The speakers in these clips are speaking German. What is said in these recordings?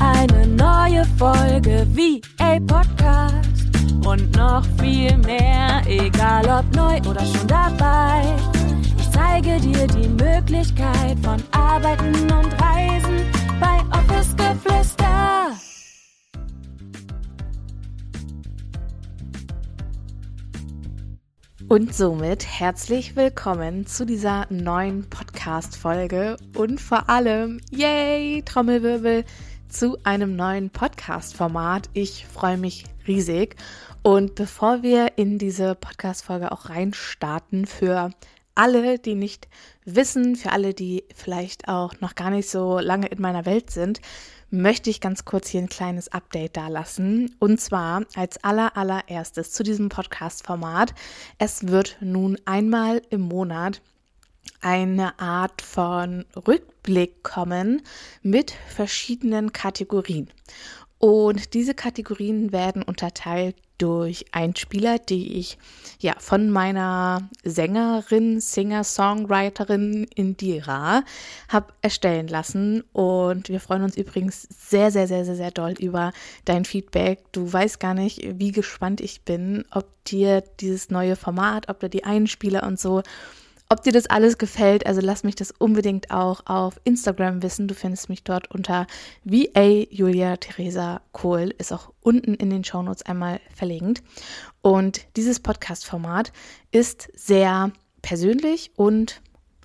eine neue Folge wie a Podcast. Und noch viel mehr, egal ob neu oder schon dabei. Ich zeige dir die Möglichkeit von Arbeiten und Reisen bei Office Geflüster. Und somit herzlich willkommen zu dieser neuen Podcast-Folge und vor allem, yay, Trommelwirbel, zu einem neuen Podcast-Format. Ich freue mich riesig. Und bevor wir in diese Podcast-Folge auch reinstarten, für alle, die nicht wissen, für alle, die vielleicht auch noch gar nicht so lange in meiner Welt sind, möchte ich ganz kurz hier ein kleines Update dalassen. Und zwar als aller allererstes zu diesem Podcast-Format. Es wird nun einmal im Monat eine Art von Rückblick kommen mit verschiedenen Kategorien. Und diese Kategorien werden unterteilt durch Einspieler, die ich ja von meiner Sängerin, Singer-Songwriterin Indira habe erstellen lassen. Und wir freuen uns übrigens sehr, sehr, sehr, sehr, sehr doll über dein Feedback. Du weißt gar nicht, wie gespannt ich bin, ob dir dieses neue Format, ob da die Einspieler und so ob dir das alles gefällt, also lass mich das unbedingt auch auf Instagram wissen. Du findest mich dort unter VA Julia Theresa Kohl, ist auch unten in den Shownotes einmal verlinkt. Und dieses Podcast-Format ist sehr persönlich und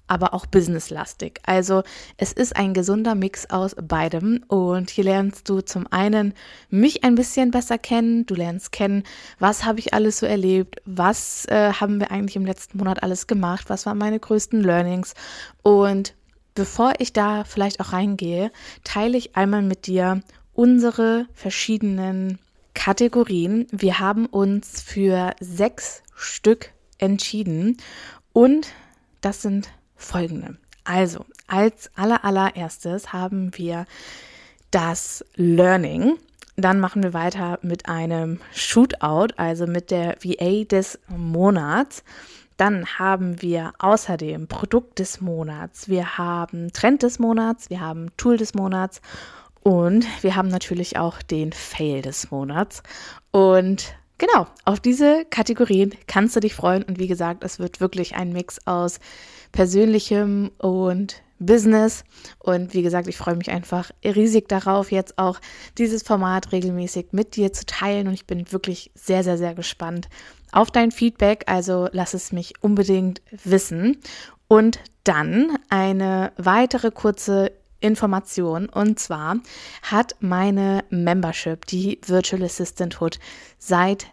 aber auch businesslastig. Also es ist ein gesunder Mix aus beidem. Und hier lernst du zum einen mich ein bisschen besser kennen, du lernst kennen, was habe ich alles so erlebt, was äh, haben wir eigentlich im letzten Monat alles gemacht, was waren meine größten Learnings? Und bevor ich da vielleicht auch reingehe, teile ich einmal mit dir unsere verschiedenen Kategorien. Wir haben uns für sechs Stück entschieden. Und das sind folgende. Also, als allerallererstes haben wir das Learning. Dann machen wir weiter mit einem Shootout, also mit der VA des Monats. Dann haben wir außerdem Produkt des Monats, wir haben Trend des Monats, wir haben Tool des Monats und wir haben natürlich auch den Fail des Monats. Und genau, auf diese Kategorien kannst du dich freuen. Und wie gesagt, es wird wirklich ein Mix aus Persönlichem und Business. Und wie gesagt, ich freue mich einfach riesig darauf, jetzt auch dieses Format regelmäßig mit dir zu teilen. Und ich bin wirklich sehr, sehr, sehr gespannt auf dein Feedback. Also lass es mich unbedingt wissen. Und dann eine weitere kurze Information. Und zwar hat meine Membership, die Virtual Assistant Hood, seit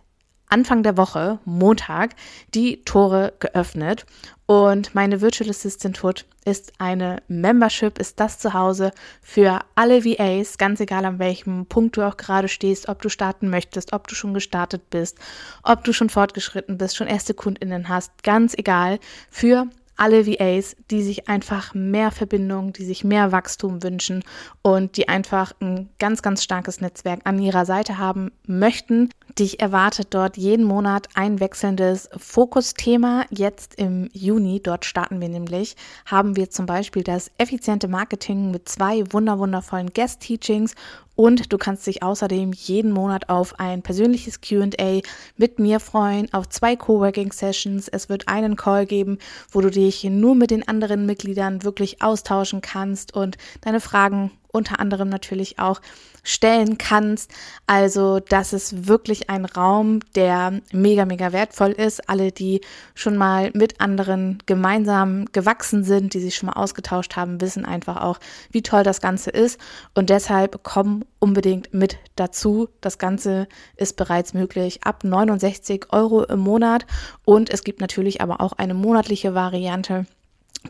Anfang der Woche, Montag, die Tore geöffnet. Und meine Virtual Assistant Hood ist eine Membership, ist das Zuhause für alle VAs, ganz egal an welchem Punkt du auch gerade stehst, ob du starten möchtest, ob du schon gestartet bist, ob du schon fortgeschritten bist, schon erste KundInnen hast, ganz egal, für alle VAs, die sich einfach mehr Verbindung, die sich mehr Wachstum wünschen und die einfach ein ganz, ganz starkes Netzwerk an ihrer Seite haben möchten. Dich erwartet dort jeden Monat ein wechselndes Fokusthema. Jetzt im Juni, dort starten wir nämlich, haben wir zum Beispiel das effiziente Marketing mit zwei wunderwundervollen Guest-Teachings und du kannst dich außerdem jeden Monat auf ein persönliches QA mit mir freuen, auf zwei Coworking-Sessions. Es wird einen Call geben, wo du dich nur mit den anderen Mitgliedern wirklich austauschen kannst und deine Fragen unter anderem natürlich auch stellen kannst. Also das ist wirklich ein Raum, der mega, mega wertvoll ist. Alle, die schon mal mit anderen gemeinsam gewachsen sind, die sich schon mal ausgetauscht haben, wissen einfach auch, wie toll das Ganze ist. Und deshalb komm unbedingt mit dazu. Das Ganze ist bereits möglich ab 69 Euro im Monat. Und es gibt natürlich aber auch eine monatliche Variante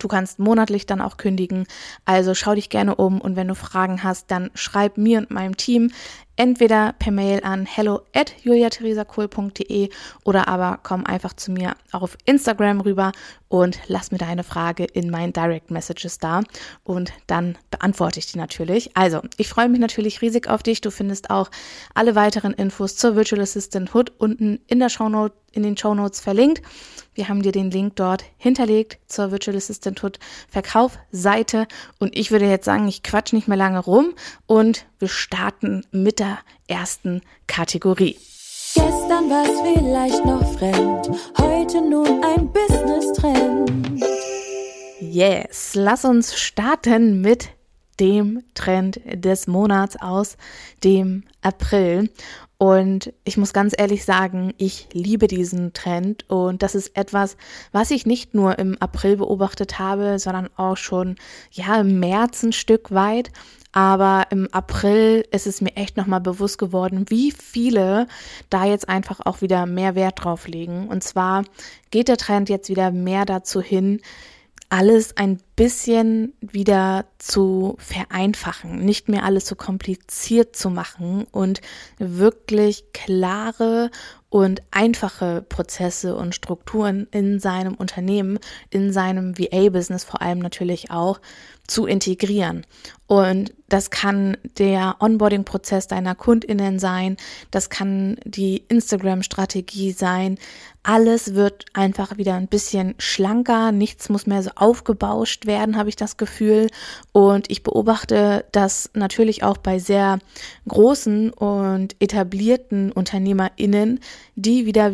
Du kannst monatlich dann auch kündigen. Also schau dich gerne um und wenn du Fragen hast, dann schreib mir und meinem Team. Entweder per Mail an hello at juliatheresakohl.de oder aber komm einfach zu mir auf Instagram rüber und lass mir deine Frage in meinen Direct Messages da und dann beantworte ich die natürlich. Also, ich freue mich natürlich riesig auf dich. Du findest auch alle weiteren Infos zur Virtual Assistant Hood unten in der Shownote, in den Show Notes verlinkt. Wir haben dir den Link dort hinterlegt zur Virtual Assistant Hood Verkaufsseite und ich würde jetzt sagen, ich quatsch nicht mehr lange rum und wir starten mit der ersten Kategorie. Gestern war es vielleicht noch fremd, heute nun ein Business-Trend. Yes, lass uns starten mit dem Trend des Monats aus dem April. Und ich muss ganz ehrlich sagen, ich liebe diesen Trend und das ist etwas, was ich nicht nur im April beobachtet habe, sondern auch schon ja im März ein Stück weit. Aber im April ist es mir echt nochmal bewusst geworden, wie viele da jetzt einfach auch wieder mehr Wert drauf legen. Und zwar geht der Trend jetzt wieder mehr dazu hin, alles ein bisschen wieder zu vereinfachen, nicht mehr alles so kompliziert zu machen und wirklich klare und einfache Prozesse und Strukturen in seinem Unternehmen, in seinem VA-Business vor allem natürlich auch zu integrieren. Und das kann der Onboarding-Prozess deiner Kundinnen sein, das kann die Instagram-Strategie sein. Alles wird einfach wieder ein bisschen schlanker, nichts muss mehr so aufgebauscht werden, habe ich das Gefühl. Und ich beobachte das natürlich auch bei sehr großen und etablierten UnternehmerInnen, die wieder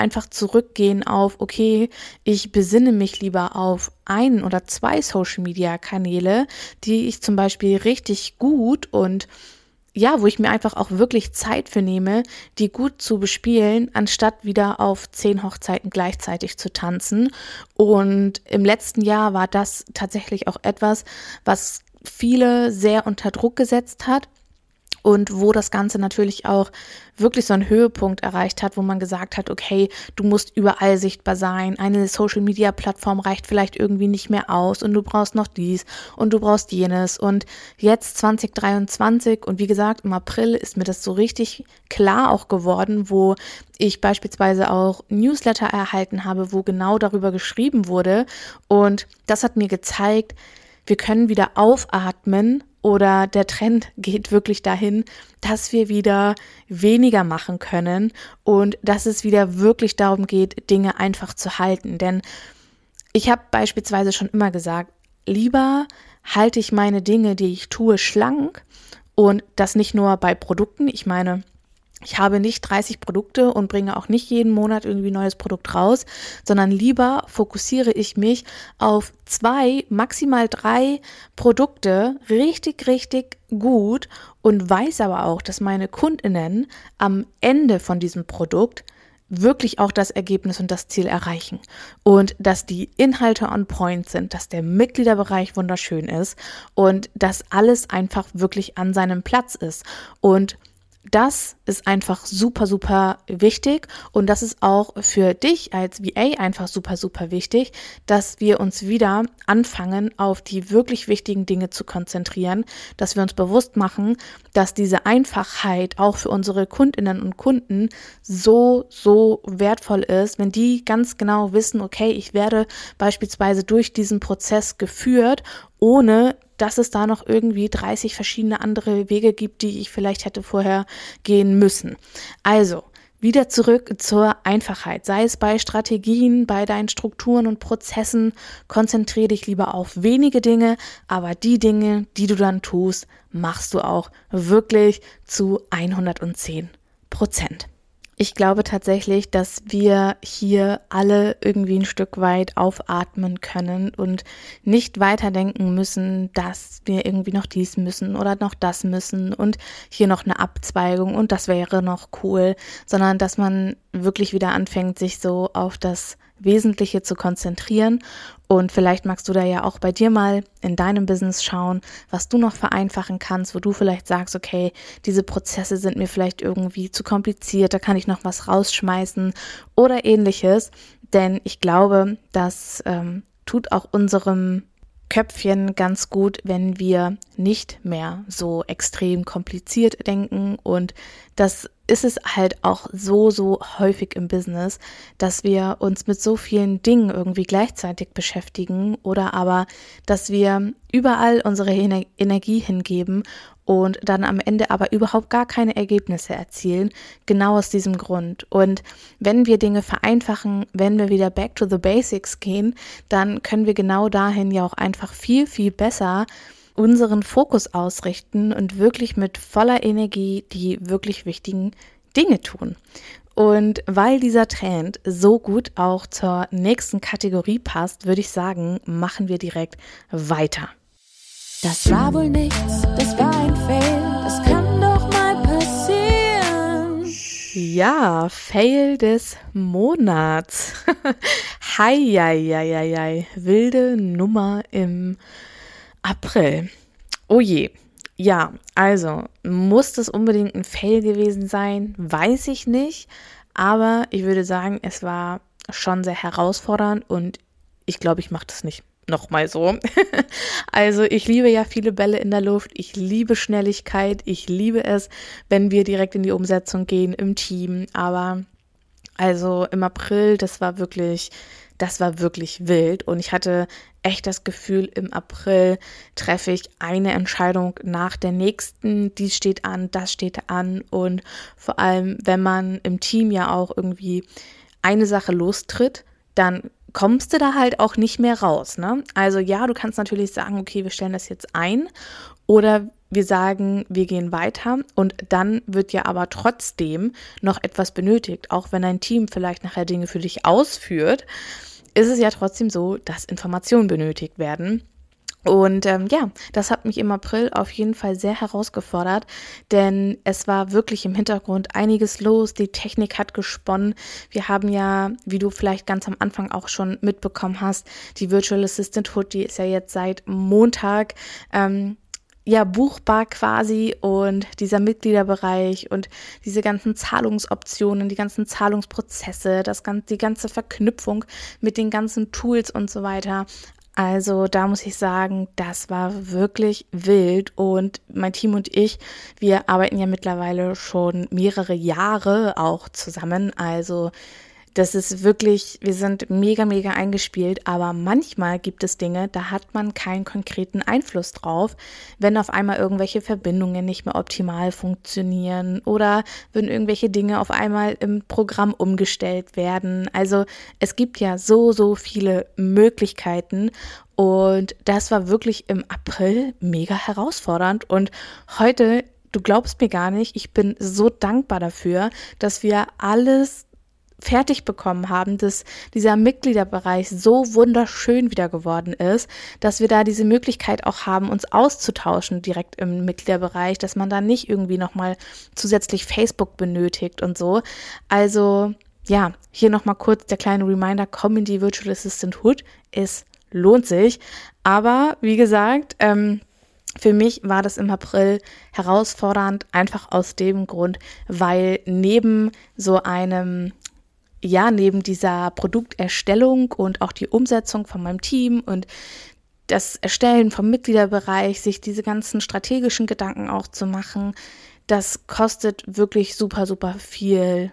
einfach zurückgehen auf, okay, ich besinne mich lieber auf ein oder zwei Social-Media-Kanäle, die ich zum Beispiel richtig gut und ja, wo ich mir einfach auch wirklich Zeit für nehme, die gut zu bespielen, anstatt wieder auf zehn Hochzeiten gleichzeitig zu tanzen. Und im letzten Jahr war das tatsächlich auch etwas, was viele sehr unter Druck gesetzt hat und wo das Ganze natürlich auch wirklich so einen Höhepunkt erreicht hat, wo man gesagt hat, okay, du musst überall sichtbar sein, eine Social-Media-Plattform reicht vielleicht irgendwie nicht mehr aus und du brauchst noch dies und du brauchst jenes. Und jetzt 2023 und wie gesagt, im April ist mir das so richtig klar auch geworden, wo ich beispielsweise auch Newsletter erhalten habe, wo genau darüber geschrieben wurde. Und das hat mir gezeigt, wir können wieder aufatmen oder der Trend geht wirklich dahin, dass wir wieder weniger machen können und dass es wieder wirklich darum geht, Dinge einfach zu halten. Denn ich habe beispielsweise schon immer gesagt, lieber halte ich meine Dinge, die ich tue, schlank und das nicht nur bei Produkten. Ich meine, ich habe nicht 30 Produkte und bringe auch nicht jeden Monat irgendwie ein neues Produkt raus, sondern lieber fokussiere ich mich auf zwei, maximal drei Produkte richtig, richtig gut und weiß aber auch, dass meine Kundinnen am Ende von diesem Produkt wirklich auch das Ergebnis und das Ziel erreichen und dass die Inhalte on point sind, dass der Mitgliederbereich wunderschön ist und dass alles einfach wirklich an seinem Platz ist. Und das ist einfach super, super wichtig. Und das ist auch für dich als VA einfach super, super wichtig, dass wir uns wieder anfangen, auf die wirklich wichtigen Dinge zu konzentrieren, dass wir uns bewusst machen, dass diese Einfachheit auch für unsere Kundinnen und Kunden so, so wertvoll ist, wenn die ganz genau wissen, okay, ich werde beispielsweise durch diesen Prozess geführt, ohne dass es da noch irgendwie 30 verschiedene andere Wege gibt, die ich vielleicht hätte vorher gehen müssen. Also, wieder zurück zur Einfachheit. Sei es bei Strategien, bei deinen Strukturen und Prozessen. Konzentriere dich lieber auf wenige Dinge, aber die Dinge, die du dann tust, machst du auch wirklich zu 110 Prozent. Ich glaube tatsächlich, dass wir hier alle irgendwie ein Stück weit aufatmen können und nicht weiterdenken müssen, dass wir irgendwie noch dies müssen oder noch das müssen und hier noch eine Abzweigung und das wäre noch cool, sondern dass man wirklich wieder anfängt, sich so auf das Wesentliche zu konzentrieren. Und vielleicht magst du da ja auch bei dir mal in deinem Business schauen, was du noch vereinfachen kannst, wo du vielleicht sagst, okay, diese Prozesse sind mir vielleicht irgendwie zu kompliziert, da kann ich noch was rausschmeißen oder ähnliches. Denn ich glaube, das ähm, tut auch unserem Köpfchen ganz gut, wenn wir nicht mehr so extrem kompliziert denken. Und das ist es halt auch so, so häufig im Business, dass wir uns mit so vielen Dingen irgendwie gleichzeitig beschäftigen oder aber, dass wir überall unsere Energie hingeben und dann am Ende aber überhaupt gar keine Ergebnisse erzielen, genau aus diesem Grund. Und wenn wir Dinge vereinfachen, wenn wir wieder back to the basics gehen, dann können wir genau dahin ja auch einfach viel, viel besser unseren Fokus ausrichten und wirklich mit voller Energie die wirklich wichtigen Dinge tun. Und weil dieser Trend so gut auch zur nächsten Kategorie passt, würde ich sagen, machen wir direkt weiter. Das war wohl nichts, das war ein Fail, das kann doch mal passieren. Ja, Fail des Monats. Hi, hi, hi, hi, hi. Wilde Nummer im April. Oh je. Ja, also muss das unbedingt ein Fail gewesen sein? Weiß ich nicht. Aber ich würde sagen, es war schon sehr herausfordernd und ich glaube, ich mache das nicht nochmal so. also ich liebe ja viele Bälle in der Luft. Ich liebe Schnelligkeit. Ich liebe es, wenn wir direkt in die Umsetzung gehen im Team. Aber also im April, das war wirklich das war wirklich wild und ich hatte echt das Gefühl, im April treffe ich eine Entscheidung nach der nächsten, die steht an, das steht an und vor allem, wenn man im Team ja auch irgendwie eine Sache lostritt, dann kommst du da halt auch nicht mehr raus. Ne? Also ja, du kannst natürlich sagen, okay, wir stellen das jetzt ein oder wir sagen, wir gehen weiter und dann wird ja aber trotzdem noch etwas benötigt, auch wenn ein Team vielleicht nachher Dinge für dich ausführt ist es ja trotzdem so, dass Informationen benötigt werden. Und ähm, ja, das hat mich im April auf jeden Fall sehr herausgefordert, denn es war wirklich im Hintergrund einiges los. Die Technik hat gesponnen. Wir haben ja, wie du vielleicht ganz am Anfang auch schon mitbekommen hast, die Virtual Assistant Hood, die ist ja jetzt seit Montag ähm, ja buchbar quasi und dieser Mitgliederbereich und diese ganzen Zahlungsoptionen, die ganzen Zahlungsprozesse, das ganze, die ganze Verknüpfung mit den ganzen Tools und so weiter. Also da muss ich sagen, das war wirklich wild und mein Team und ich, wir arbeiten ja mittlerweile schon mehrere Jahre auch zusammen. Also das ist wirklich, wir sind mega, mega eingespielt, aber manchmal gibt es Dinge, da hat man keinen konkreten Einfluss drauf, wenn auf einmal irgendwelche Verbindungen nicht mehr optimal funktionieren oder wenn irgendwelche Dinge auf einmal im Programm umgestellt werden. Also es gibt ja so, so viele Möglichkeiten und das war wirklich im April mega herausfordernd und heute du glaubst mir gar nicht, ich bin so dankbar dafür, dass wir alles fertig bekommen haben, dass dieser Mitgliederbereich so wunderschön wieder geworden ist, dass wir da diese Möglichkeit auch haben, uns auszutauschen direkt im Mitgliederbereich, dass man da nicht irgendwie nochmal zusätzlich Facebook benötigt und so. Also ja, hier nochmal kurz der kleine Reminder, komm in die Virtual Assistant Hood. Es lohnt sich. Aber wie gesagt, ähm, für mich war das im April herausfordernd, einfach aus dem Grund, weil neben so einem ja, neben dieser Produkterstellung und auch die Umsetzung von meinem Team und das Erstellen vom Mitgliederbereich, sich diese ganzen strategischen Gedanken auch zu machen, das kostet wirklich super, super viel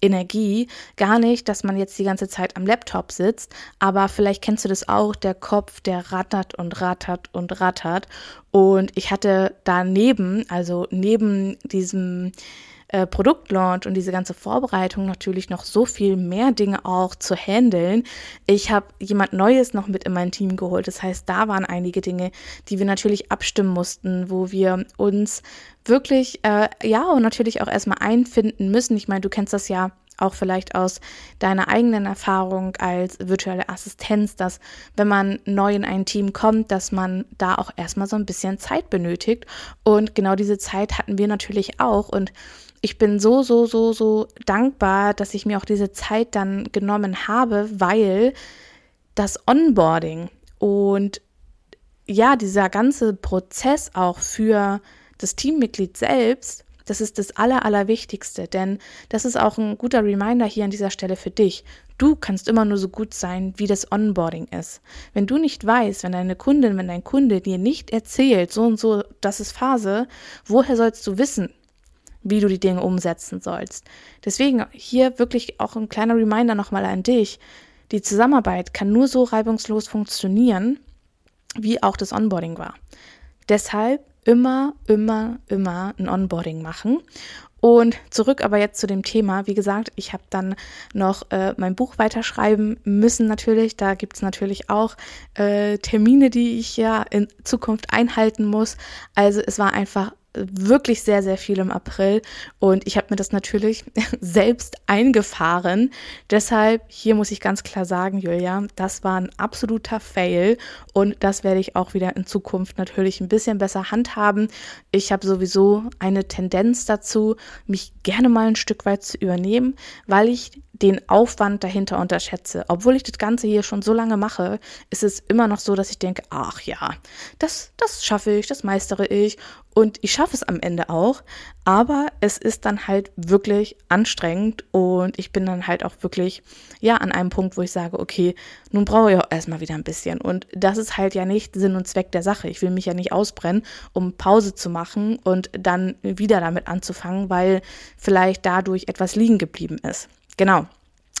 Energie. Gar nicht, dass man jetzt die ganze Zeit am Laptop sitzt, aber vielleicht kennst du das auch, der Kopf, der rattert und rattert und rattert. Und ich hatte daneben, also neben diesem äh, Produktlaunch und diese ganze Vorbereitung natürlich noch so viel mehr Dinge auch zu handeln. Ich habe jemand Neues noch mit in mein Team geholt. Das heißt, da waren einige Dinge, die wir natürlich abstimmen mussten, wo wir uns wirklich, äh, ja, und natürlich auch erstmal einfinden müssen. Ich meine, du kennst das ja auch vielleicht aus deiner eigenen Erfahrung als virtuelle Assistenz, dass wenn man neu in ein Team kommt, dass man da auch erstmal so ein bisschen Zeit benötigt. Und genau diese Zeit hatten wir natürlich auch. Und ich bin so, so, so, so dankbar, dass ich mir auch diese Zeit dann genommen habe, weil das Onboarding und ja, dieser ganze Prozess auch für das Teammitglied selbst Das ist das Aller, Allerwichtigste, denn das ist auch ein guter Reminder hier an dieser Stelle für dich. Du kannst immer nur so gut sein, wie das Onboarding ist. Wenn du nicht weißt, wenn deine Kundin, wenn dein Kunde dir nicht erzählt, so und so, das ist Phase, woher sollst du wissen, wie du die Dinge umsetzen sollst? Deswegen hier wirklich auch ein kleiner Reminder nochmal an dich. Die Zusammenarbeit kann nur so reibungslos funktionieren, wie auch das Onboarding war. Deshalb immer, immer, immer ein Onboarding machen. Und zurück aber jetzt zu dem Thema. Wie gesagt, ich habe dann noch äh, mein Buch weiterschreiben müssen natürlich. Da gibt es natürlich auch äh, Termine, die ich ja in Zukunft einhalten muss. Also es war einfach wirklich sehr, sehr viel im April und ich habe mir das natürlich selbst eingefahren. Deshalb, hier muss ich ganz klar sagen, Julia, das war ein absoluter Fail und das werde ich auch wieder in Zukunft natürlich ein bisschen besser handhaben. Ich habe sowieso eine Tendenz dazu, mich gerne mal ein Stück weit zu übernehmen, weil ich den Aufwand dahinter unterschätze. Obwohl ich das Ganze hier schon so lange mache, ist es immer noch so, dass ich denke, ach ja, das, das schaffe ich, das meistere ich und ich schaffe es am Ende auch. Aber es ist dann halt wirklich anstrengend und ich bin dann halt auch wirklich, ja, an einem Punkt, wo ich sage, okay, nun brauche ich auch erstmal wieder ein bisschen. Und das ist halt ja nicht Sinn und Zweck der Sache. Ich will mich ja nicht ausbrennen, um Pause zu machen und dann wieder damit anzufangen, weil vielleicht dadurch etwas liegen geblieben ist. Genau.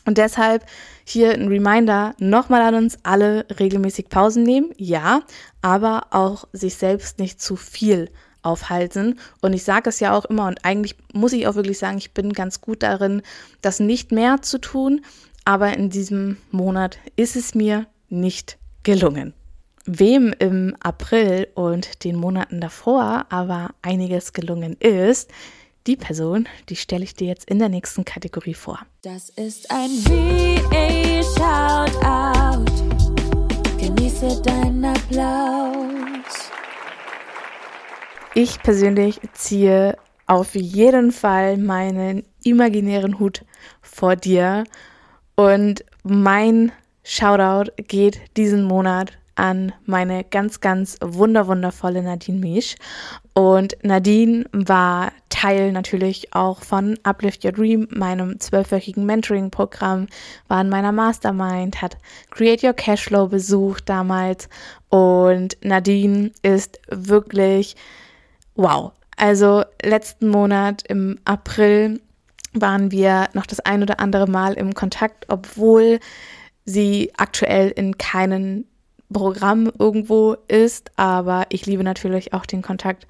Und deshalb hier ein Reminder nochmal an uns alle regelmäßig Pausen nehmen, ja, aber auch sich selbst nicht zu viel aufhalten. Und ich sage es ja auch immer und eigentlich muss ich auch wirklich sagen, ich bin ganz gut darin, das nicht mehr zu tun, aber in diesem Monat ist es mir nicht gelungen. Wem im April und den Monaten davor aber einiges gelungen ist, die Person, die stelle ich dir jetzt in der nächsten Kategorie vor. Das ist ein VA-Shoutout. Genieße deinen Applaus. Ich persönlich ziehe auf jeden Fall meinen imaginären Hut vor dir und mein Shoutout geht diesen Monat an meine ganz, ganz wunderwundervolle Nadine Misch. Und Nadine war Teil natürlich auch von Uplift Your Dream, meinem zwölfwöchigen Mentoring-Programm, war in meiner Mastermind, hat Create Your Cashflow besucht damals. Und Nadine ist wirklich wow. Also letzten Monat im April waren wir noch das ein oder andere Mal im Kontakt, obwohl sie aktuell in keinen Programm irgendwo ist, aber ich liebe natürlich auch den Kontakt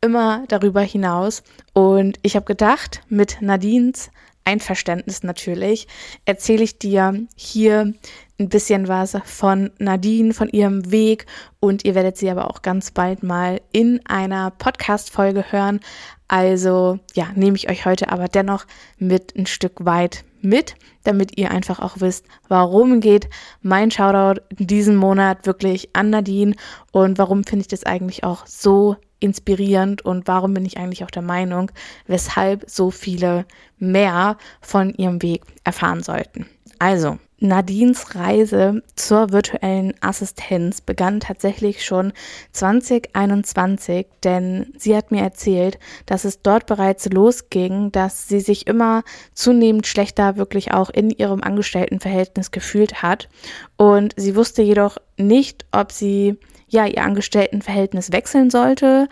immer darüber hinaus. Und ich habe gedacht, mit Nadines Einverständnis natürlich, erzähle ich dir hier ein bisschen was von Nadine, von ihrem Weg und ihr werdet sie aber auch ganz bald mal in einer Podcast-Folge hören. Also ja, nehme ich euch heute aber dennoch mit ein Stück weit mit, damit ihr einfach auch wisst, warum geht mein Shoutout diesen Monat wirklich an Nadine und warum finde ich das eigentlich auch so inspirierend und warum bin ich eigentlich auch der Meinung, weshalb so viele mehr von ihrem Weg erfahren sollten. Also, Nadines Reise zur virtuellen Assistenz begann tatsächlich schon 2021, denn sie hat mir erzählt, dass es dort bereits losging, dass sie sich immer zunehmend schlechter wirklich auch in ihrem Angestelltenverhältnis gefühlt hat. Und sie wusste jedoch nicht, ob sie ja ihr Angestelltenverhältnis wechseln sollte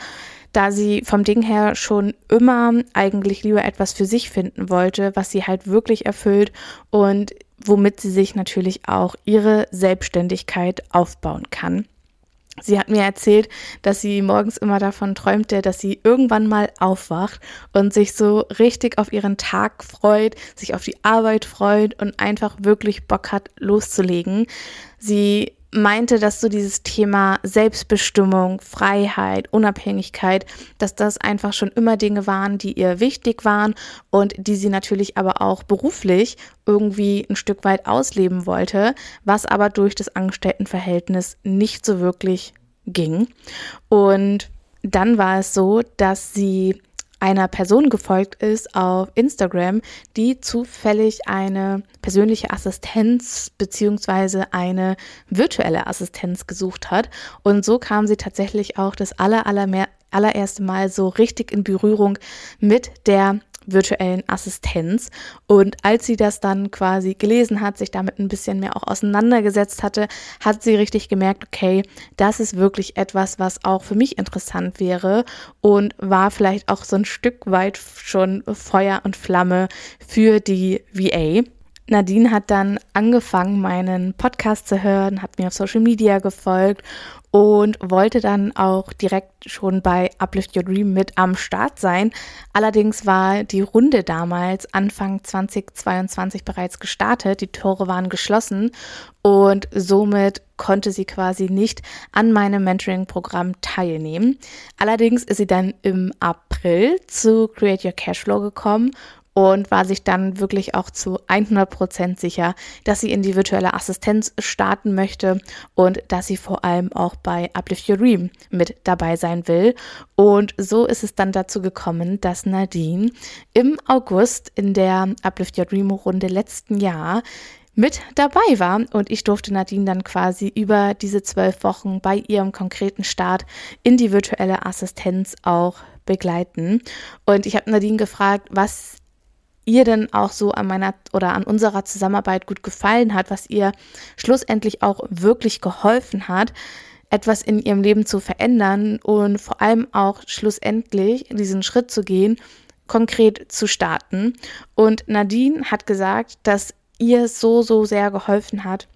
da sie vom Ding her schon immer eigentlich lieber etwas für sich finden wollte, was sie halt wirklich erfüllt und womit sie sich natürlich auch ihre Selbstständigkeit aufbauen kann. Sie hat mir erzählt, dass sie morgens immer davon träumte, dass sie irgendwann mal aufwacht und sich so richtig auf ihren Tag freut, sich auf die Arbeit freut und einfach wirklich Bock hat, loszulegen. Sie meinte, dass so dieses Thema Selbstbestimmung, Freiheit, Unabhängigkeit, dass das einfach schon immer Dinge waren, die ihr wichtig waren und die sie natürlich aber auch beruflich irgendwie ein Stück weit ausleben wollte, was aber durch das Angestelltenverhältnis nicht so wirklich ging. Und dann war es so, dass sie einer Person gefolgt ist auf Instagram, die zufällig eine persönliche Assistenz beziehungsweise eine virtuelle Assistenz gesucht hat. Und so kam sie tatsächlich auch das aller, aller allererste Mal so richtig in Berührung mit der virtuellen Assistenz. Und als sie das dann quasi gelesen hat, sich damit ein bisschen mehr auch auseinandergesetzt hatte, hat sie richtig gemerkt, okay, das ist wirklich etwas, was auch für mich interessant wäre und war vielleicht auch so ein Stück weit schon Feuer und Flamme für die VA. Nadine hat dann angefangen, meinen Podcast zu hören, hat mir auf Social Media gefolgt und wollte dann auch direkt schon bei Uplift Your Dream mit am Start sein. Allerdings war die Runde damals Anfang 2022 bereits gestartet, die Tore waren geschlossen und somit konnte sie quasi nicht an meinem Mentoring-Programm teilnehmen. Allerdings ist sie dann im April zu Create Your Cashflow gekommen und war sich dann wirklich auch zu 100 Prozent sicher, dass sie in die virtuelle Assistenz starten möchte und dass sie vor allem auch bei Uplift Your Dream mit dabei sein will. Und so ist es dann dazu gekommen, dass Nadine im August in der Uplift Your Dream Runde letzten Jahr mit dabei war und ich durfte Nadine dann quasi über diese zwölf Wochen bei ihrem konkreten Start in die virtuelle Assistenz auch begleiten. Und ich habe Nadine gefragt, was ihr denn auch so an meiner oder an unserer Zusammenarbeit gut gefallen hat, was ihr schlussendlich auch wirklich geholfen hat, etwas in ihrem Leben zu verändern und vor allem auch schlussendlich diesen Schritt zu gehen, konkret zu starten. Und Nadine hat gesagt, dass ihr so, so sehr geholfen hat,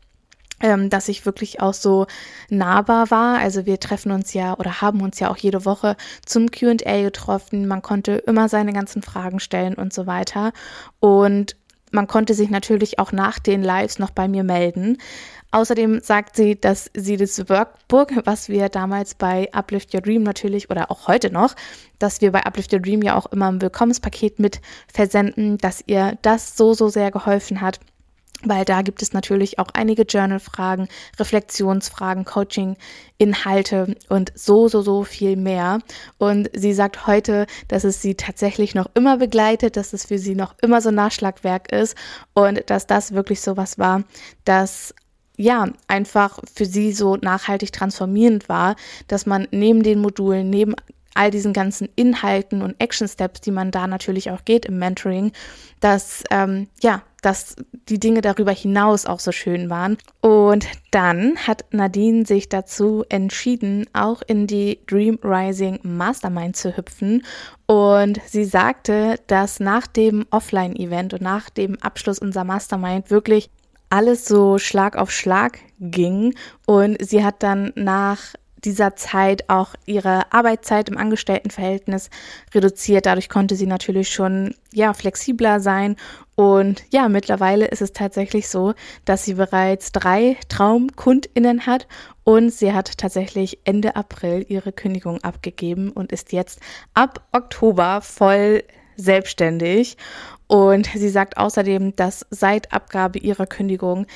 ähm, dass ich wirklich auch so nahbar war. Also wir treffen uns ja oder haben uns ja auch jede Woche zum QA getroffen. Man konnte immer seine ganzen Fragen stellen und so weiter. Und man konnte sich natürlich auch nach den Lives noch bei mir melden. Außerdem sagt sie, dass sie das Workbook, was wir damals bei Uplift Your Dream natürlich oder auch heute noch, dass wir bei Uplift Your Dream ja auch immer ein Willkommenspaket mit versenden, dass ihr das so, so sehr geholfen hat weil da gibt es natürlich auch einige Journal-Fragen, Reflexionsfragen, Coaching-Inhalte und so, so, so viel mehr. Und sie sagt heute, dass es sie tatsächlich noch immer begleitet, dass es für sie noch immer so ein Nachschlagwerk ist und dass das wirklich so was war, dass ja, einfach für sie so nachhaltig transformierend war, dass man neben den Modulen, neben all diesen ganzen Inhalten und Action Steps, die man da natürlich auch geht im Mentoring, dass ähm, ja, dass die Dinge darüber hinaus auch so schön waren. Und dann hat Nadine sich dazu entschieden, auch in die Dream Rising Mastermind zu hüpfen. Und sie sagte, dass nach dem Offline-Event und nach dem Abschluss unserer Mastermind wirklich alles so Schlag auf Schlag ging. Und sie hat dann nach dieser Zeit auch ihre Arbeitszeit im Angestelltenverhältnis reduziert. Dadurch konnte sie natürlich schon ja flexibler sein und ja, mittlerweile ist es tatsächlich so, dass sie bereits drei Traumkundinnen hat und sie hat tatsächlich Ende April ihre Kündigung abgegeben und ist jetzt ab Oktober voll selbstständig. Und sie sagt außerdem, dass seit Abgabe ihrer Kündigung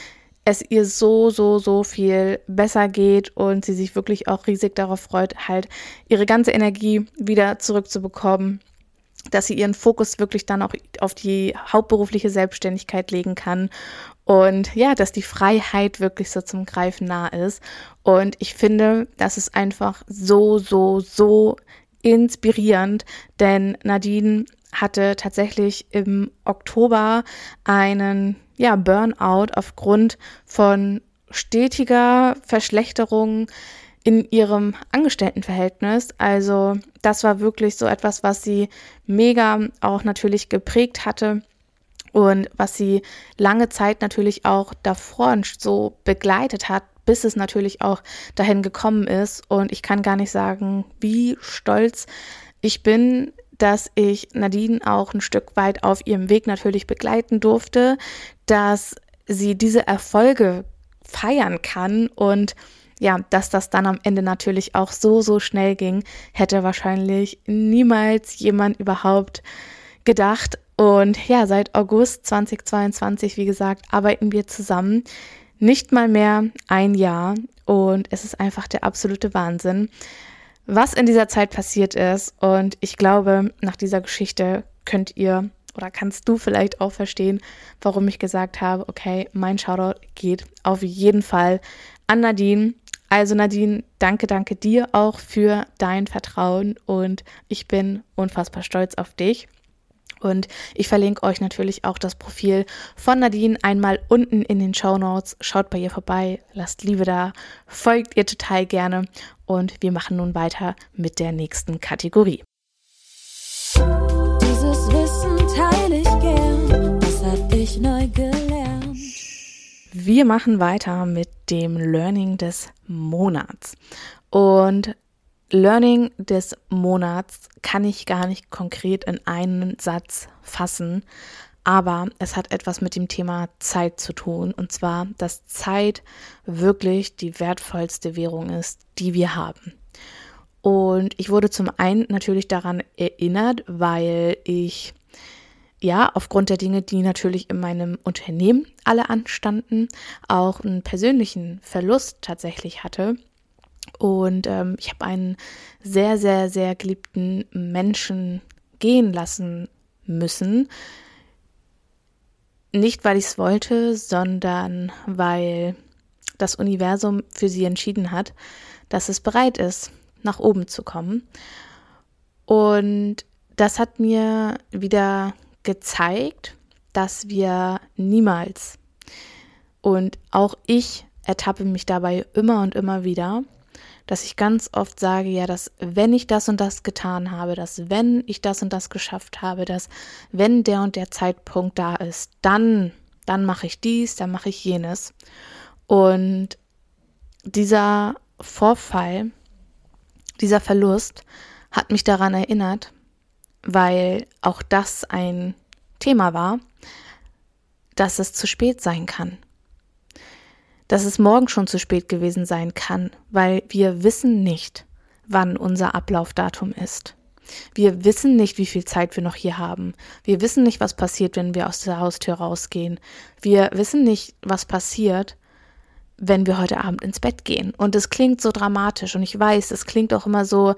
es ihr so, so, so viel besser geht und sie sich wirklich auch riesig darauf freut, halt ihre ganze Energie wieder zurückzubekommen, dass sie ihren Fokus wirklich dann auch auf die hauptberufliche Selbstständigkeit legen kann und ja, dass die Freiheit wirklich so zum Greifen nah ist. Und ich finde, das ist einfach so, so, so inspirierend, denn Nadine hatte tatsächlich im Oktober einen ja, Burnout aufgrund von stetiger Verschlechterung in ihrem Angestelltenverhältnis. Also das war wirklich so etwas, was sie mega auch natürlich geprägt hatte und was sie lange Zeit natürlich auch davor so begleitet hat, bis es natürlich auch dahin gekommen ist. Und ich kann gar nicht sagen, wie stolz ich bin, dass ich Nadine auch ein Stück weit auf ihrem Weg natürlich begleiten durfte, dass sie diese Erfolge feiern kann und ja, dass das dann am Ende natürlich auch so, so schnell ging, hätte wahrscheinlich niemals jemand überhaupt gedacht. Und ja, seit August 2022, wie gesagt, arbeiten wir zusammen. Nicht mal mehr ein Jahr. Und es ist einfach der absolute Wahnsinn was in dieser Zeit passiert ist. Und ich glaube, nach dieser Geschichte könnt ihr oder kannst du vielleicht auch verstehen, warum ich gesagt habe, okay, mein Shoutout geht auf jeden Fall an Nadine. Also Nadine, danke, danke dir auch für dein Vertrauen und ich bin unfassbar stolz auf dich. Und ich verlinke euch natürlich auch das Profil von Nadine einmal unten in den Show Notes. Schaut bei ihr vorbei, lasst Liebe da, folgt ihr total gerne und wir machen nun weiter mit der nächsten Kategorie. Dieses Wissen teile ich gern, was hab ich neu gelernt. Wir machen weiter mit dem Learning des Monats. Und Learning des Monats kann ich gar nicht konkret in einen Satz fassen, aber es hat etwas mit dem Thema Zeit zu tun. Und zwar, dass Zeit wirklich die wertvollste Währung ist, die wir haben. Und ich wurde zum einen natürlich daran erinnert, weil ich ja, aufgrund der Dinge, die natürlich in meinem Unternehmen alle anstanden, auch einen persönlichen Verlust tatsächlich hatte. Und ähm, ich habe einen sehr, sehr, sehr geliebten Menschen gehen lassen müssen. Nicht, weil ich es wollte, sondern weil das Universum für sie entschieden hat, dass es bereit ist, nach oben zu kommen. Und das hat mir wieder gezeigt, dass wir niemals, und auch ich ertappe mich dabei immer und immer wieder, dass ich ganz oft sage, ja, dass wenn ich das und das getan habe, dass wenn ich das und das geschafft habe, dass wenn der und der Zeitpunkt da ist, dann, dann mache ich dies, dann mache ich jenes. Und dieser Vorfall, dieser Verlust hat mich daran erinnert, weil auch das ein Thema war, dass es zu spät sein kann. Dass es morgen schon zu spät gewesen sein kann, weil wir wissen nicht, wann unser Ablaufdatum ist. Wir wissen nicht, wie viel Zeit wir noch hier haben. Wir wissen nicht, was passiert, wenn wir aus der Haustür rausgehen. Wir wissen nicht, was passiert, wenn wir heute Abend ins Bett gehen. Und es klingt so dramatisch und ich weiß, es klingt auch immer so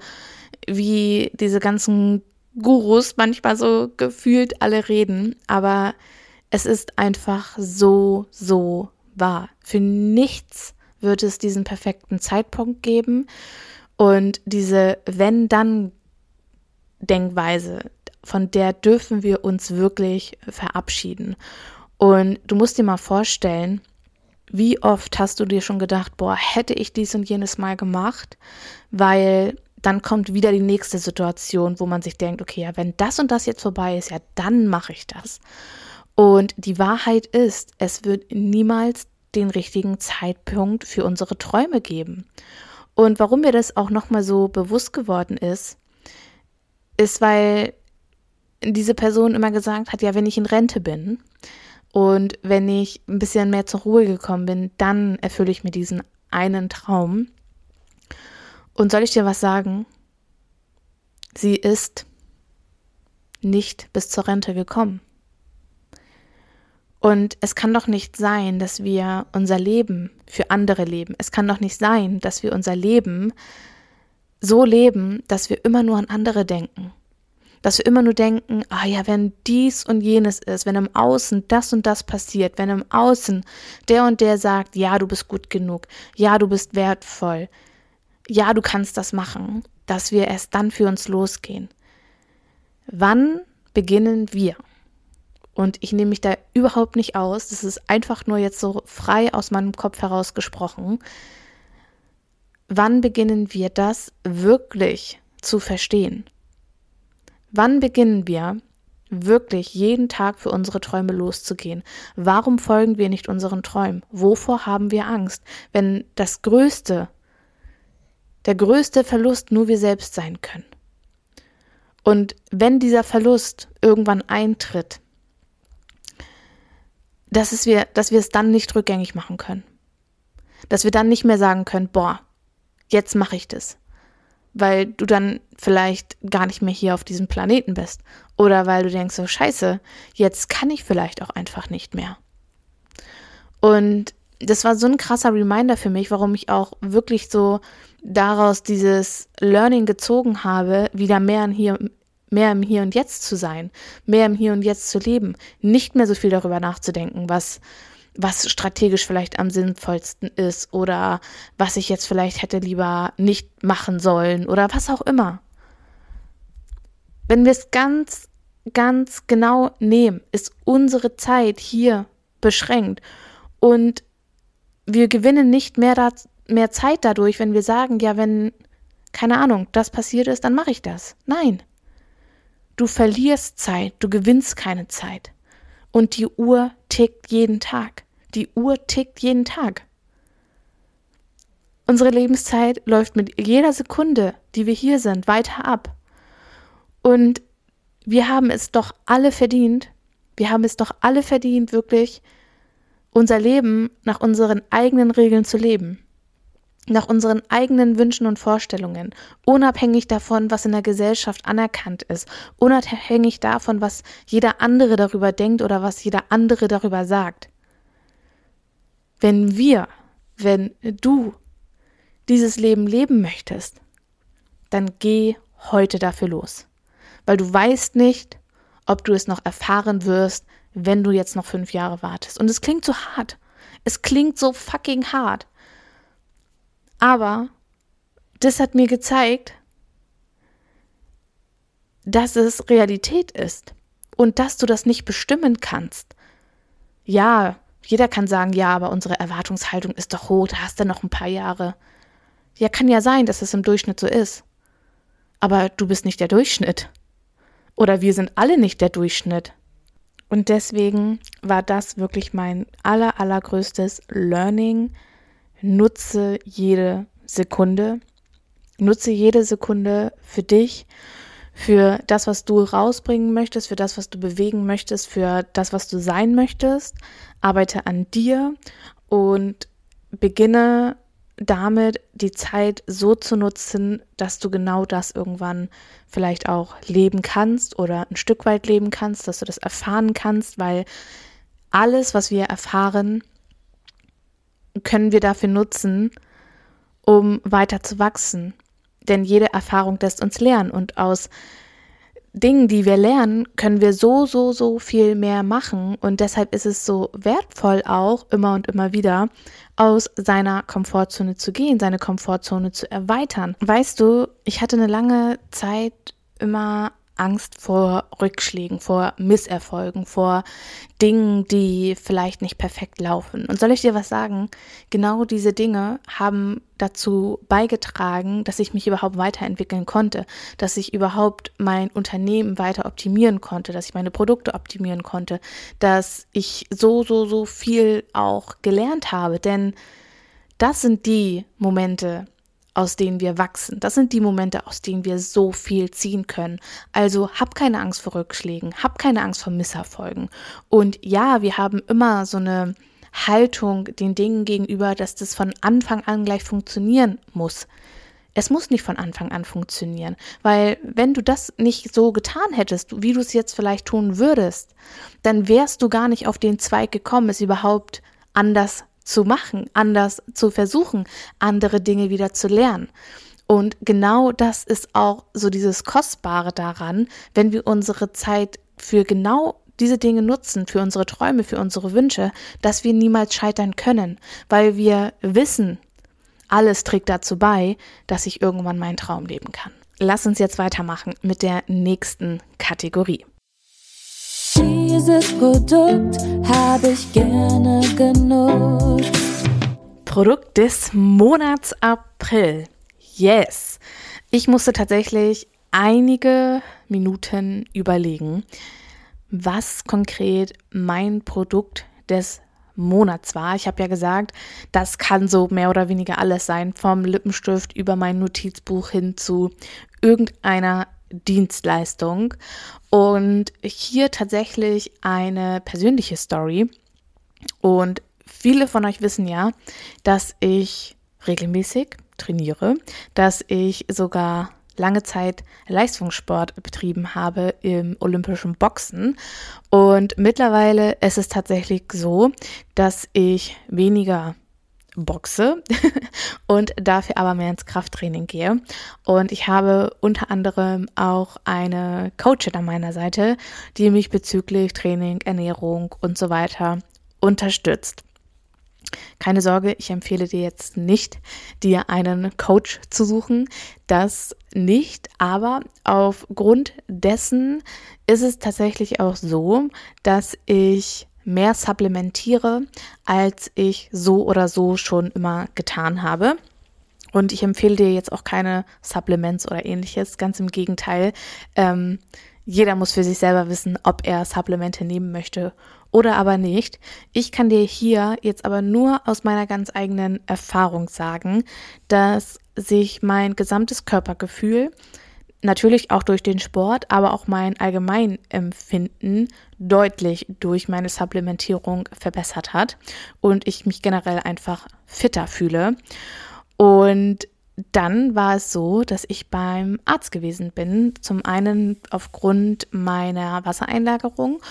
wie diese ganzen Gurus manchmal so gefühlt alle reden, aber es ist einfach so, so wahr. Für nichts wird es diesen perfekten Zeitpunkt geben und diese Wenn-Dann-Denkweise, von der dürfen wir uns wirklich verabschieden. Und du musst dir mal vorstellen, wie oft hast du dir schon gedacht, boah, hätte ich dies und jenes mal gemacht, weil dann kommt wieder die nächste Situation, wo man sich denkt, okay, ja, wenn das und das jetzt vorbei ist, ja, dann mache ich das. Und die Wahrheit ist, es wird niemals den richtigen Zeitpunkt für unsere Träume geben. Und warum mir das auch nochmal so bewusst geworden ist, ist, weil diese Person immer gesagt hat, ja, wenn ich in Rente bin und wenn ich ein bisschen mehr zur Ruhe gekommen bin, dann erfülle ich mir diesen einen Traum. Und soll ich dir was sagen? Sie ist nicht bis zur Rente gekommen. Und es kann doch nicht sein, dass wir unser Leben für andere leben. Es kann doch nicht sein, dass wir unser Leben so leben, dass wir immer nur an andere denken. Dass wir immer nur denken, ah ja, wenn dies und jenes ist, wenn im Außen das und das passiert, wenn im Außen der und der sagt, ja, du bist gut genug, ja, du bist wertvoll, ja, du kannst das machen, dass wir erst dann für uns losgehen. Wann beginnen wir? Und ich nehme mich da überhaupt nicht aus. Das ist einfach nur jetzt so frei aus meinem Kopf heraus gesprochen. Wann beginnen wir das wirklich zu verstehen? Wann beginnen wir wirklich jeden Tag für unsere Träume loszugehen? Warum folgen wir nicht unseren Träumen? Wovor haben wir Angst? Wenn das Größte der größte Verlust nur wir selbst sein können. Und wenn dieser Verlust irgendwann eintritt, dass, es wir, dass wir es dann nicht rückgängig machen können. Dass wir dann nicht mehr sagen können, boah, jetzt mache ich das. Weil du dann vielleicht gar nicht mehr hier auf diesem Planeten bist. Oder weil du denkst, so scheiße, jetzt kann ich vielleicht auch einfach nicht mehr. Und das war so ein krasser Reminder für mich, warum ich auch wirklich so daraus dieses Learning gezogen habe, wieder mehr, hier, mehr im Hier und Jetzt zu sein, mehr im Hier und Jetzt zu leben, nicht mehr so viel darüber nachzudenken, was was strategisch vielleicht am sinnvollsten ist oder was ich jetzt vielleicht hätte lieber nicht machen sollen oder was auch immer. Wenn wir es ganz, ganz genau nehmen, ist unsere Zeit hier beschränkt und wir gewinnen nicht mehr, da, mehr Zeit dadurch, wenn wir sagen, ja, wenn, keine Ahnung, das passiert ist, dann mache ich das. Nein. Du verlierst Zeit, du gewinnst keine Zeit. Und die Uhr tickt jeden Tag. Die Uhr tickt jeden Tag. Unsere Lebenszeit läuft mit jeder Sekunde, die wir hier sind, weiter ab. Und wir haben es doch alle verdient, wir haben es doch alle verdient, wirklich unser Leben nach unseren eigenen Regeln zu leben nach unseren eigenen Wünschen und Vorstellungen, unabhängig davon, was in der Gesellschaft anerkannt ist, unabhängig davon, was jeder andere darüber denkt oder was jeder andere darüber sagt. Wenn wir, wenn du dieses Leben leben möchtest, dann geh heute dafür los, weil du weißt nicht, ob du es noch erfahren wirst, wenn du jetzt noch fünf Jahre wartest. Und es klingt so hart. Es klingt so fucking hart. Aber das hat mir gezeigt, dass es Realität ist und dass du das nicht bestimmen kannst. Ja, jeder kann sagen, ja, aber unsere Erwartungshaltung ist doch hoch, da hast du noch ein paar Jahre. Ja, kann ja sein, dass es im Durchschnitt so ist. Aber du bist nicht der Durchschnitt. Oder wir sind alle nicht der Durchschnitt. Und deswegen war das wirklich mein aller, allergrößtes Learning nutze jede Sekunde. Nutze jede Sekunde für dich, für das, was du rausbringen möchtest, für das, was du bewegen möchtest, für das, was du sein möchtest. Arbeite an dir und beginne damit die Zeit so zu nutzen, dass du genau das irgendwann vielleicht auch leben kannst oder ein Stück weit leben kannst, dass du das erfahren kannst, weil alles, was wir erfahren, können wir dafür nutzen, um weiter zu wachsen. Denn jede Erfahrung lässt uns lernen und aus Dingen, die wir lernen, können wir so, so, so viel mehr machen. Und deshalb ist es so wertvoll auch immer und immer wieder aus seiner Komfortzone zu gehen, seine Komfortzone zu erweitern. Weißt du, ich hatte eine lange Zeit immer Angst vor Rückschlägen, vor Misserfolgen, vor Dingen, die vielleicht nicht perfekt laufen. Und soll ich dir was sagen? Genau diese Dinge haben dazu beigetragen, dass ich mich überhaupt weiterentwickeln konnte, dass ich überhaupt mein Unternehmen weiter optimieren konnte, dass ich meine Produkte optimieren konnte, dass ich so, so, so viel auch gelernt habe. Denn das sind die Momente, aus denen wir wachsen. Das sind die Momente, aus denen wir so viel ziehen können. Also hab keine Angst vor Rückschlägen, hab keine Angst vor Misserfolgen. Und ja, wir haben immer so eine Haltung den Dingen gegenüber, dass das von Anfang an gleich funktionieren muss. Es muss nicht von Anfang an funktionieren, weil wenn du das nicht so getan hättest, wie du es jetzt vielleicht tun würdest, dann wärst du gar nicht auf den Zweig gekommen, es überhaupt anders zu machen, anders zu versuchen, andere Dinge wieder zu lernen. Und genau das ist auch so dieses Kostbare daran, wenn wir unsere Zeit für genau diese Dinge nutzen, für unsere Träume, für unsere Wünsche, dass wir niemals scheitern können, weil wir wissen, alles trägt dazu bei, dass ich irgendwann meinen Traum leben kann. Lass uns jetzt weitermachen mit der nächsten Kategorie. Dieses Produkt habe ich gerne genutzt. Produkt des Monats April. Yes. Ich musste tatsächlich einige Minuten überlegen, was konkret mein Produkt des Monats war. Ich habe ja gesagt, das kann so mehr oder weniger alles sein, vom Lippenstift über mein Notizbuch hin zu irgendeiner Dienstleistung. Und hier tatsächlich eine persönliche Story. Und viele von euch wissen ja, dass ich regelmäßig trainiere, dass ich sogar lange Zeit Leistungssport betrieben habe im olympischen Boxen. Und mittlerweile ist es tatsächlich so, dass ich weniger boxe und dafür aber mehr ins Krafttraining gehe. Und ich habe unter anderem auch eine Coachin an meiner Seite, die mich bezüglich Training, Ernährung und so weiter unterstützt. Keine Sorge, ich empfehle dir jetzt nicht, dir einen Coach zu suchen. Das nicht, aber aufgrund dessen ist es tatsächlich auch so, dass ich mehr supplementiere, als ich so oder so schon immer getan habe. Und ich empfehle dir jetzt auch keine Supplements oder ähnliches. Ganz im Gegenteil. Ähm, jeder muss für sich selber wissen, ob er Supplemente nehmen möchte oder aber nicht. Ich kann dir hier jetzt aber nur aus meiner ganz eigenen Erfahrung sagen, dass sich mein gesamtes Körpergefühl, natürlich auch durch den Sport, aber auch mein Allgemeinempfinden deutlich durch meine Supplementierung verbessert hat und ich mich generell einfach fitter fühle. Und dann war es so, dass ich beim Arzt gewesen bin. Zum einen aufgrund meiner Wassereinlagerung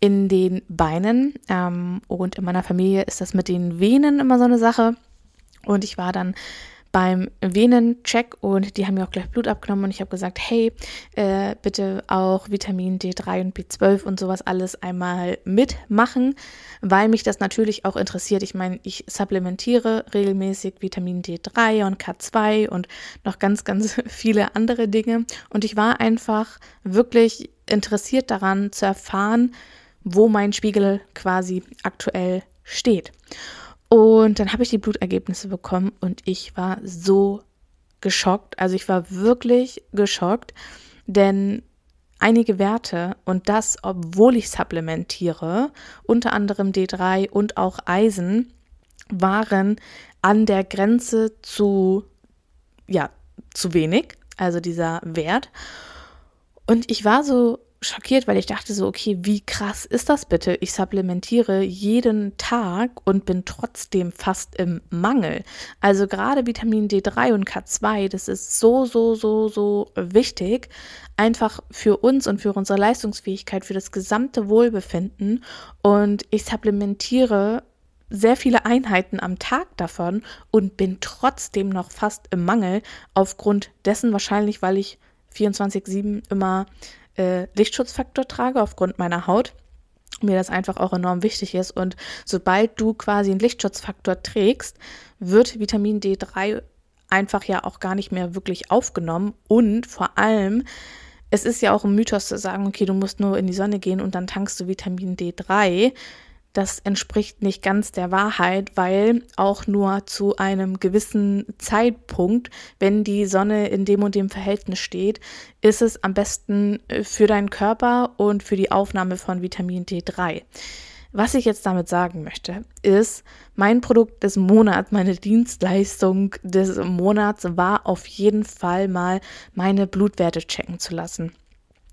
in den Beinen. Ähm, und in meiner Familie ist das mit den Venen immer so eine Sache. Und ich war dann beim Venencheck und die haben mir auch gleich Blut abgenommen und ich habe gesagt, hey, äh, bitte auch Vitamin D3 und B12 und sowas alles einmal mitmachen, weil mich das natürlich auch interessiert. Ich meine, ich supplementiere regelmäßig Vitamin D3 und K2 und noch ganz, ganz viele andere Dinge und ich war einfach wirklich interessiert daran zu erfahren, wo mein Spiegel quasi aktuell steht. Und dann habe ich die Blutergebnisse bekommen und ich war so geschockt. Also ich war wirklich geschockt, denn einige Werte und das, obwohl ich supplementiere, unter anderem D3 und auch Eisen, waren an der Grenze zu, ja, zu wenig, also dieser Wert. Und ich war so schockiert, weil ich dachte so, okay, wie krass ist das bitte? Ich supplementiere jeden Tag und bin trotzdem fast im Mangel. Also gerade Vitamin D3 und K2, das ist so, so, so, so wichtig, einfach für uns und für unsere Leistungsfähigkeit, für das gesamte Wohlbefinden. Und ich supplementiere sehr viele Einheiten am Tag davon und bin trotzdem noch fast im Mangel, aufgrund dessen wahrscheinlich, weil ich 24-7 immer äh, Lichtschutzfaktor trage aufgrund meiner Haut mir das einfach auch enorm wichtig ist. Und sobald du quasi einen Lichtschutzfaktor trägst, wird Vitamin D3 einfach ja auch gar nicht mehr wirklich aufgenommen. Und vor allem, es ist ja auch ein Mythos zu sagen, okay, du musst nur in die Sonne gehen und dann tankst du Vitamin D3 das entspricht nicht ganz der Wahrheit, weil auch nur zu einem gewissen Zeitpunkt, wenn die Sonne in dem und dem Verhältnis steht, ist es am besten äh, für deinen Körper und für die Aufnahme von Vitamin D3. Was ich jetzt damit sagen möchte, ist, mein Produkt des Monats, meine Dienstleistung des Monats war auf jeden Fall mal meine Blutwerte checken zu lassen.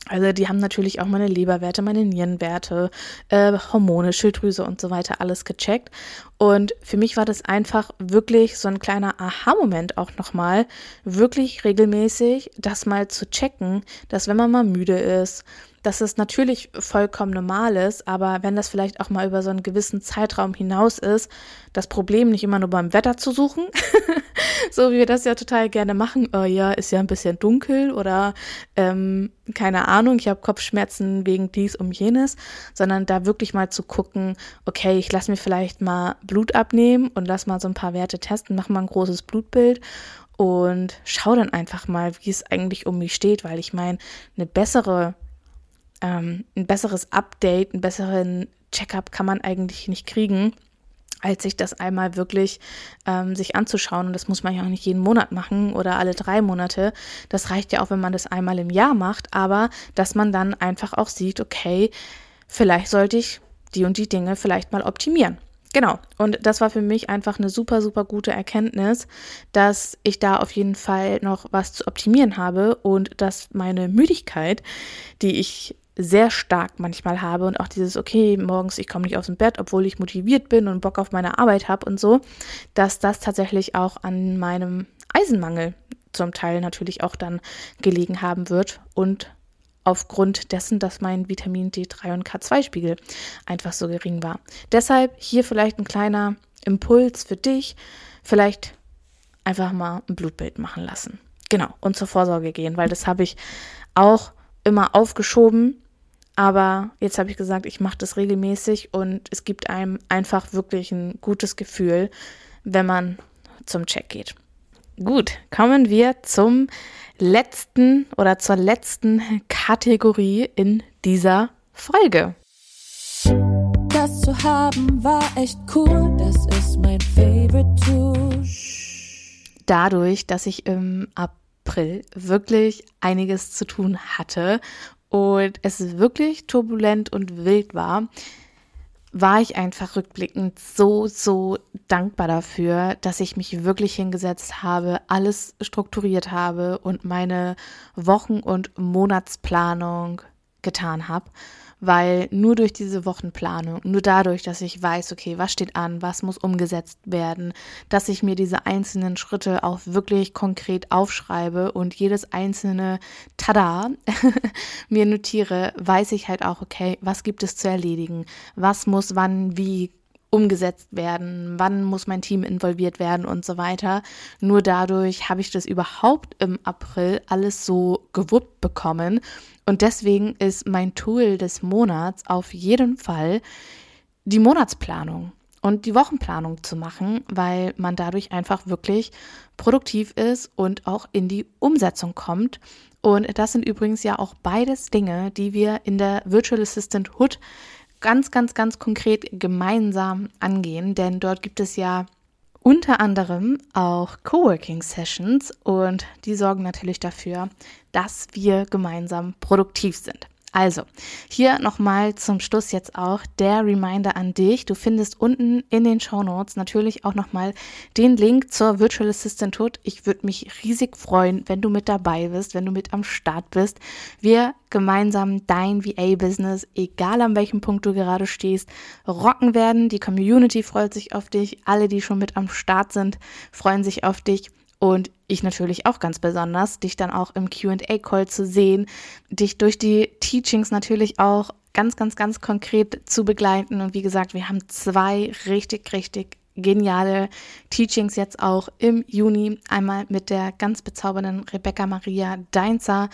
Also die haben natürlich auch meine Leberwerte, meine Nierenwerte, äh, Hormone, Schilddrüse und so weiter alles gecheckt. Und für mich war das einfach wirklich so ein kleiner Aha-Moment auch nochmal, wirklich regelmäßig das mal zu checken, dass wenn man mal müde ist, dass es natürlich vollkommen normal ist, aber wenn das vielleicht auch mal über so einen gewissen Zeitraum hinaus ist, das Problem nicht immer nur beim Wetter zu suchen, so wie wir das ja total gerne machen, oh ja, ist ja ein bisschen dunkel oder ähm, keine Ahnung, ich habe Kopfschmerzen wegen dies um jenes, sondern da wirklich mal zu gucken, okay, ich lasse mir vielleicht mal Blut abnehmen und lass mal so ein paar Werte testen, mach mal ein großes Blutbild und schau dann einfach mal, wie es eigentlich um mich steht, weil ich meine, eine bessere ähm, ein besseres Update, einen besseren Checkup kann man eigentlich nicht kriegen, als sich das einmal wirklich ähm, sich anzuschauen. Und das muss man ja auch nicht jeden Monat machen oder alle drei Monate. Das reicht ja auch, wenn man das einmal im Jahr macht, aber dass man dann einfach auch sieht, okay, vielleicht sollte ich die und die Dinge vielleicht mal optimieren. Genau. Und das war für mich einfach eine super, super gute Erkenntnis, dass ich da auf jeden Fall noch was zu optimieren habe und dass meine Müdigkeit, die ich sehr stark manchmal habe und auch dieses, okay, morgens ich komme nicht aus dem Bett, obwohl ich motiviert bin und Bock auf meine Arbeit habe und so, dass das tatsächlich auch an meinem Eisenmangel zum Teil natürlich auch dann gelegen haben wird und aufgrund dessen, dass mein Vitamin D3 und K2-Spiegel einfach so gering war. Deshalb hier vielleicht ein kleiner Impuls für dich, vielleicht einfach mal ein Blutbild machen lassen. Genau, und zur Vorsorge gehen, weil das habe ich auch immer aufgeschoben, Aber jetzt habe ich gesagt, ich mache das regelmäßig und es gibt einem einfach wirklich ein gutes Gefühl, wenn man zum Check geht. Gut, kommen wir zum letzten oder zur letzten Kategorie in dieser Folge. Das zu haben war echt cool, das ist mein Favorite Tool. Dadurch, dass ich im April wirklich einiges zu tun hatte und es wirklich turbulent und wild war, war ich einfach rückblickend so, so dankbar dafür, dass ich mich wirklich hingesetzt habe, alles strukturiert habe und meine Wochen- und Monatsplanung getan habe weil nur durch diese Wochenplanung, nur dadurch, dass ich weiß, okay, was steht an, was muss umgesetzt werden, dass ich mir diese einzelnen Schritte auch wirklich konkret aufschreibe und jedes einzelne Tada mir notiere, weiß ich halt auch, okay, was gibt es zu erledigen, was muss wann wie umgesetzt werden, wann muss mein Team involviert werden und so weiter. Nur dadurch habe ich das überhaupt im April alles so gewuppt bekommen. Und deswegen ist mein Tool des Monats auf jeden Fall die Monatsplanung und die Wochenplanung zu machen, weil man dadurch einfach wirklich produktiv ist und auch in die Umsetzung kommt. Und das sind übrigens ja auch beides Dinge, die wir in der Virtual Assistant Hood ganz, ganz, ganz konkret gemeinsam angehen, denn dort gibt es ja unter anderem auch Coworking Sessions und die sorgen natürlich dafür, dass wir gemeinsam produktiv sind. Also, hier nochmal zum Schluss jetzt auch der Reminder an dich. Du findest unten in den Show Notes natürlich auch nochmal den Link zur Virtual Assistant Hood. Ich würde mich riesig freuen, wenn du mit dabei bist, wenn du mit am Start bist. Wir gemeinsam dein VA-Business, egal an welchem Punkt du gerade stehst, rocken werden. Die Community freut sich auf dich. Alle, die schon mit am Start sind, freuen sich auf dich. Und ich natürlich auch ganz besonders, dich dann auch im QA-Call zu sehen, dich durch die Teachings natürlich auch ganz, ganz, ganz konkret zu begleiten. Und wie gesagt, wir haben zwei richtig, richtig geniale Teachings jetzt auch im Juni. Einmal mit der ganz bezaubernden Rebecca Maria Deinzer.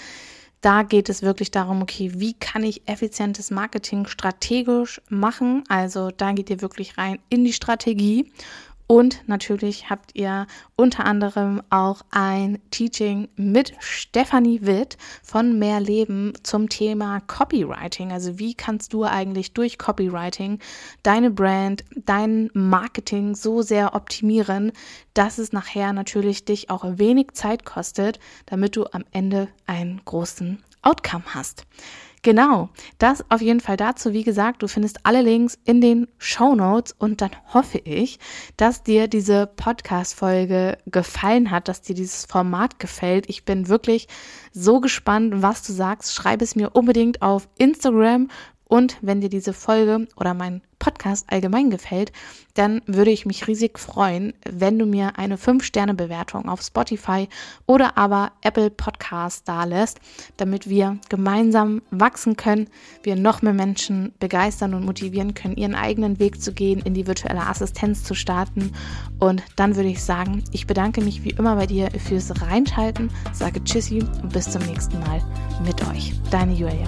Da geht es wirklich darum, okay, wie kann ich effizientes Marketing strategisch machen? Also da geht ihr wirklich rein in die Strategie. Und natürlich habt ihr unter anderem auch ein Teaching mit Stefanie Witt von Mehr Leben zum Thema Copywriting. Also wie kannst du eigentlich durch Copywriting deine Brand, dein Marketing so sehr optimieren, dass es nachher natürlich dich auch wenig Zeit kostet, damit du am Ende einen großen Outcome hast. Genau, das auf jeden Fall dazu. Wie gesagt, du findest alle Links in den Show Notes und dann hoffe ich, dass dir diese Podcast-Folge gefallen hat, dass dir dieses Format gefällt. Ich bin wirklich so gespannt, was du sagst. Schreib es mir unbedingt auf Instagram und wenn dir diese Folge oder mein Podcast allgemein gefällt, dann würde ich mich riesig freuen, wenn du mir eine 5-Sterne-Bewertung auf Spotify oder aber Apple Podcast da lässt, damit wir gemeinsam wachsen können, wir noch mehr Menschen begeistern und motivieren können, ihren eigenen Weg zu gehen, in die virtuelle Assistenz zu starten. Und dann würde ich sagen, ich bedanke mich wie immer bei dir fürs Reinschalten, sage Tschüssi und bis zum nächsten Mal mit euch. Deine Julia.